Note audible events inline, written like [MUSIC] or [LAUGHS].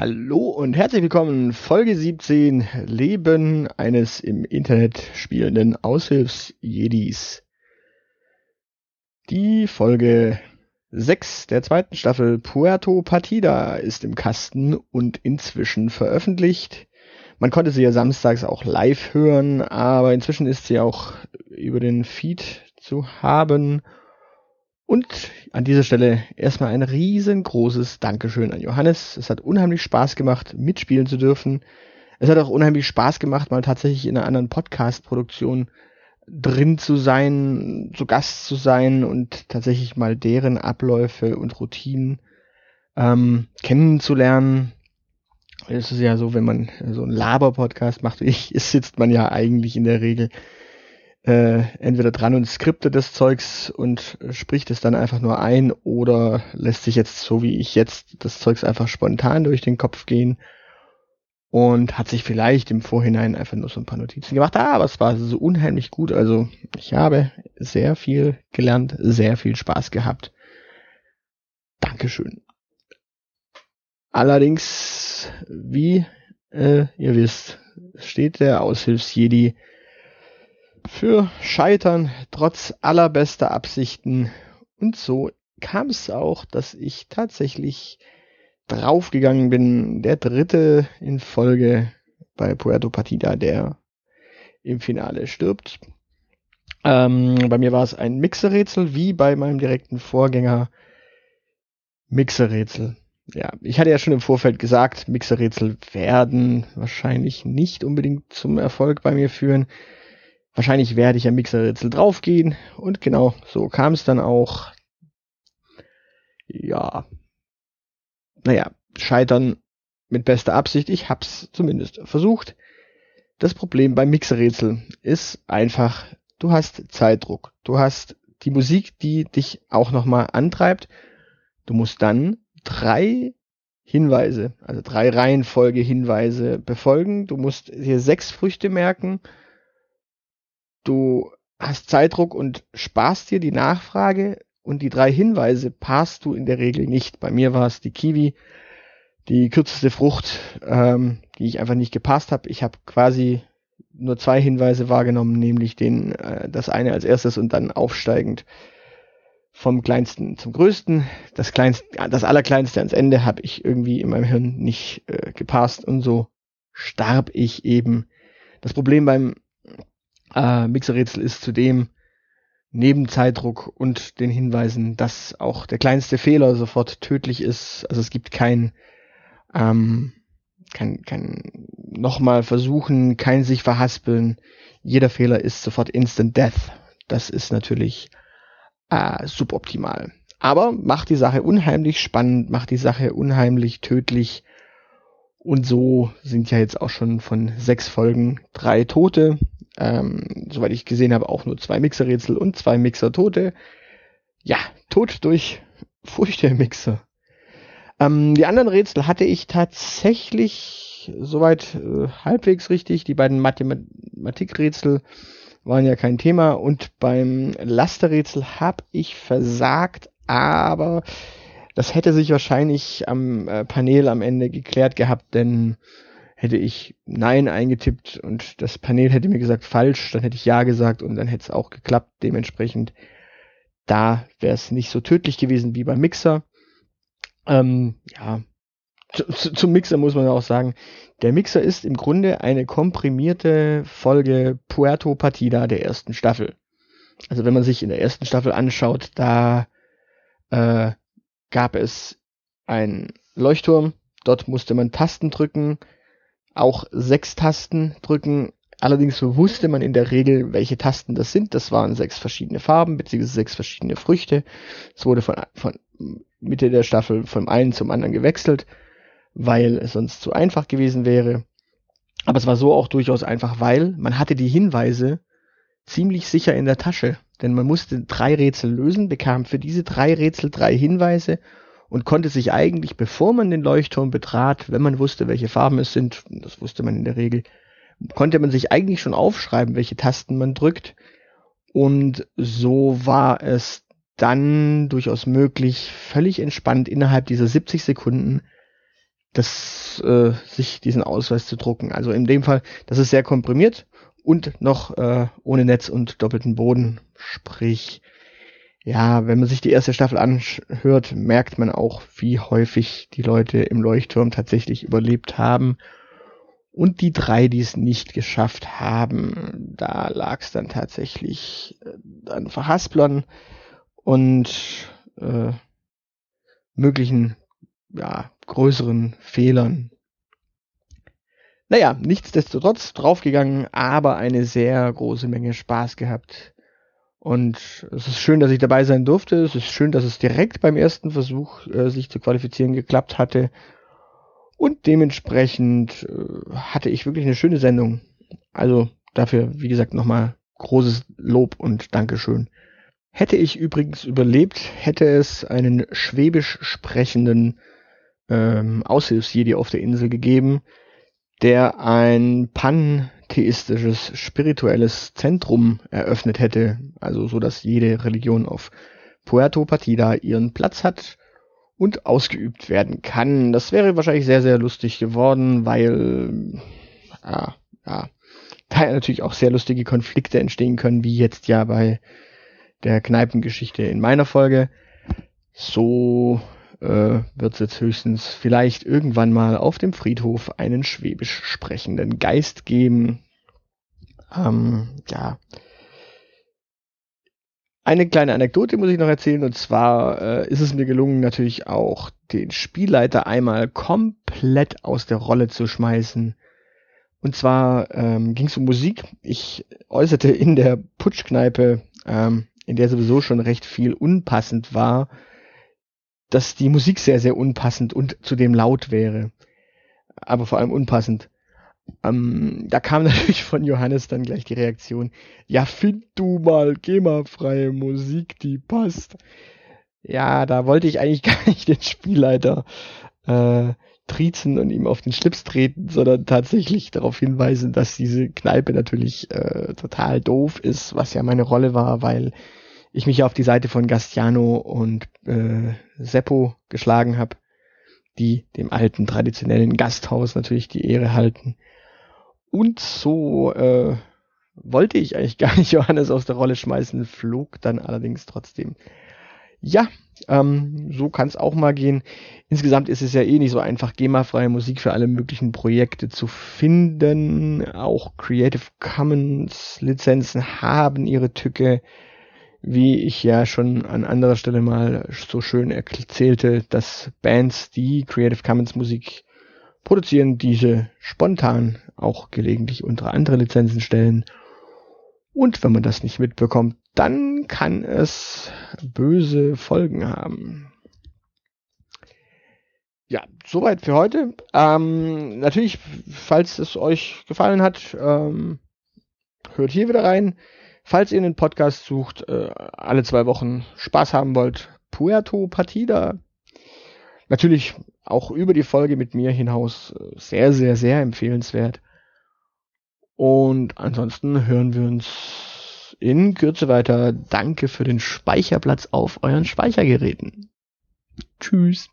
Hallo und herzlich willkommen, Folge 17, Leben eines im Internet spielenden Aushilfs-Jedis. Die Folge 6 der zweiten Staffel Puerto Partida ist im Kasten und inzwischen veröffentlicht. Man konnte sie ja samstags auch live hören, aber inzwischen ist sie auch über den Feed zu haben und an dieser Stelle erstmal ein riesengroßes Dankeschön an Johannes. Es hat unheimlich Spaß gemacht, mitspielen zu dürfen. Es hat auch unheimlich Spaß gemacht, mal tatsächlich in einer anderen Podcast-Produktion drin zu sein, zu Gast zu sein und tatsächlich mal deren Abläufe und Routinen ähm, kennenzulernen. Es ist ja so, wenn man so einen Laber-Podcast macht, ich, [LAUGHS] sitzt man ja eigentlich in der Regel äh, entweder dran und skriptet das Zeugs und spricht es dann einfach nur ein oder lässt sich jetzt so wie ich jetzt das Zeugs einfach spontan durch den Kopf gehen und hat sich vielleicht im Vorhinein einfach nur so ein paar Notizen gemacht. Ah, aber es war so unheimlich gut. Also ich habe sehr viel gelernt, sehr viel Spaß gehabt. Dankeschön. Allerdings, wie äh, ihr wisst, steht der Aushilfsjedi für Scheitern trotz allerbester Absichten. Und so kam es auch, dass ich tatsächlich draufgegangen bin. Der dritte in Folge bei Puerto Partida, der im Finale stirbt. Ähm, bei mir war es ein Mixerrätsel, wie bei meinem direkten Vorgänger Mixerrätsel. Ja, ich hatte ja schon im Vorfeld gesagt, Mixerrätsel werden wahrscheinlich nicht unbedingt zum Erfolg bei mir führen. Wahrscheinlich werde ich am Mixerrätsel draufgehen und genau so kam es dann auch. Ja. Naja, scheitern mit bester Absicht. Ich hab's zumindest versucht. Das Problem beim Mixerrätsel ist einfach, du hast Zeitdruck. Du hast die Musik, die dich auch nochmal antreibt. Du musst dann drei Hinweise, also drei Reihenfolge Hinweise befolgen. Du musst dir sechs Früchte merken du hast Zeitdruck und sparst dir die Nachfrage und die drei Hinweise passt du in der Regel nicht. Bei mir war es die Kiwi, die kürzeste Frucht, ähm, die ich einfach nicht gepasst habe. Ich habe quasi nur zwei Hinweise wahrgenommen, nämlich den äh, das eine als erstes und dann aufsteigend vom kleinsten zum größten. Das kleinste, das allerkleinste ans Ende habe ich irgendwie in meinem Hirn nicht äh, gepasst und so starb ich eben. Das Problem beim äh, Mixerrätsel ist zudem neben Zeitdruck und den Hinweisen, dass auch der kleinste Fehler sofort tödlich ist. Also es gibt kein, ähm, kein, kein nochmal versuchen, kein sich verhaspeln. Jeder Fehler ist sofort Instant Death. Das ist natürlich äh, suboptimal. Aber macht die Sache unheimlich spannend, macht die Sache unheimlich tödlich. Und so sind ja jetzt auch schon von sechs Folgen drei Tote ähm, soweit ich gesehen habe, auch nur zwei Mixerrätsel und zwei Mixer-Tote. Ja, tot durch [LAUGHS] Früchte-Mixer. Ähm, die anderen Rätsel hatte ich tatsächlich soweit äh, halbwegs richtig. Die beiden Mathematikrätsel waren ja kein Thema und beim Lasterrätsel habe ich versagt, aber das hätte sich wahrscheinlich am äh, Panel am Ende geklärt gehabt, denn hätte ich Nein eingetippt und das Panel hätte mir gesagt falsch, dann hätte ich Ja gesagt und dann hätte es auch geklappt. Dementsprechend, da wäre es nicht so tödlich gewesen wie beim Mixer. Ähm, ja, zu, zum Mixer muss man auch sagen, der Mixer ist im Grunde eine komprimierte Folge Puerto Partida der ersten Staffel. Also wenn man sich in der ersten Staffel anschaut, da äh, gab es einen Leuchtturm, dort musste man Tasten drücken, auch sechs Tasten drücken. Allerdings wusste man in der Regel, welche Tasten das sind. Das waren sechs verschiedene Farben, beziehungsweise sechs verschiedene Früchte. Es wurde von, von Mitte der Staffel vom einen zum anderen gewechselt, weil es sonst zu einfach gewesen wäre. Aber es war so auch durchaus einfach, weil man hatte die Hinweise ziemlich sicher in der Tasche. Denn man musste drei Rätsel lösen, bekam für diese drei Rätsel drei Hinweise und konnte sich eigentlich, bevor man den Leuchtturm betrat, wenn man wusste, welche Farben es sind, das wusste man in der Regel, konnte man sich eigentlich schon aufschreiben, welche Tasten man drückt. Und so war es dann durchaus möglich, völlig entspannt innerhalb dieser 70 Sekunden das, äh, sich diesen Ausweis zu drucken. Also in dem Fall, das ist sehr komprimiert und noch äh, ohne Netz und doppelten Boden. Sprich, ja, wenn man sich die erste Staffel anhört, merkt man auch, wie häufig die Leute im Leuchtturm tatsächlich überlebt haben. Und die drei, die es nicht geschafft haben, da lag es dann tatsächlich äh, an Verhasplern und äh, möglichen ja, größeren Fehlern. Naja, nichtsdestotrotz draufgegangen, aber eine sehr große Menge Spaß gehabt. Und es ist schön, dass ich dabei sein durfte. Es ist schön, dass es direkt beim ersten Versuch, äh, sich zu qualifizieren, geklappt hatte. Und dementsprechend äh, hatte ich wirklich eine schöne Sendung. Also dafür, wie gesagt, nochmal großes Lob und Dankeschön. Hätte ich übrigens überlebt, hätte es einen schwäbisch sprechenden ähm, Aushilfsjedi auf der Insel gegeben, der ein pantheistisches, spirituelles Zentrum eröffnet hätte, also so, dass jede Religion auf Puerto Partida ihren Platz hat und ausgeübt werden kann. Das wäre wahrscheinlich sehr, sehr lustig geworden, weil ja, ja, da natürlich auch sehr lustige Konflikte entstehen können, wie jetzt ja bei der Kneipengeschichte in meiner Folge. So äh, wird es jetzt höchstens vielleicht irgendwann mal auf dem Friedhof einen schwäbisch sprechenden Geist geben. Ähm, ja. Eine kleine Anekdote muss ich noch erzählen, und zwar äh, ist es mir gelungen, natürlich auch den Spielleiter einmal komplett aus der Rolle zu schmeißen. Und zwar ähm, ging es um Musik. Ich äußerte in der Putschkneipe, ähm, in der sowieso schon recht viel unpassend war, dass die Musik sehr, sehr unpassend und zudem laut wäre. Aber vor allem unpassend. Ähm, da kam [LAUGHS] natürlich von Johannes dann gleich die Reaktion, ja, find du mal GEMA-freie Musik, die passt. Ja, da wollte ich eigentlich [LAUGHS] gar nicht den Spielleiter äh, triezen und ihm auf den Schlips treten, sondern tatsächlich darauf hinweisen, dass diese Kneipe natürlich äh, total doof ist, was ja meine Rolle war, weil ich mich auf die Seite von Gastiano und äh, Seppo geschlagen habe, die dem alten traditionellen Gasthaus natürlich die Ehre halten. Und so äh, wollte ich eigentlich [LAUGHS] gar nicht Johannes aus der Rolle schmeißen, flog dann allerdings trotzdem. Ja, ähm, so kann es auch mal gehen. Insgesamt ist es ja eh nicht so einfach, GEMA-freie Musik für alle möglichen Projekte zu finden. Auch Creative Commons Lizenzen haben ihre Tücke wie ich ja schon an anderer Stelle mal so schön erzählte, dass Bands, die Creative Commons Musik produzieren, diese spontan auch gelegentlich unter andere Lizenzen stellen. Und wenn man das nicht mitbekommt, dann kann es böse Folgen haben. Ja, soweit für heute. Ähm, natürlich, falls es euch gefallen hat, ähm, hört hier wieder rein. Falls ihr einen Podcast sucht, äh, alle zwei Wochen Spaß haben wollt, Puerto Partida. Natürlich auch über die Folge mit mir hinaus äh, sehr, sehr, sehr empfehlenswert. Und ansonsten hören wir uns in Kürze weiter. Danke für den Speicherplatz auf euren Speichergeräten. Tschüss.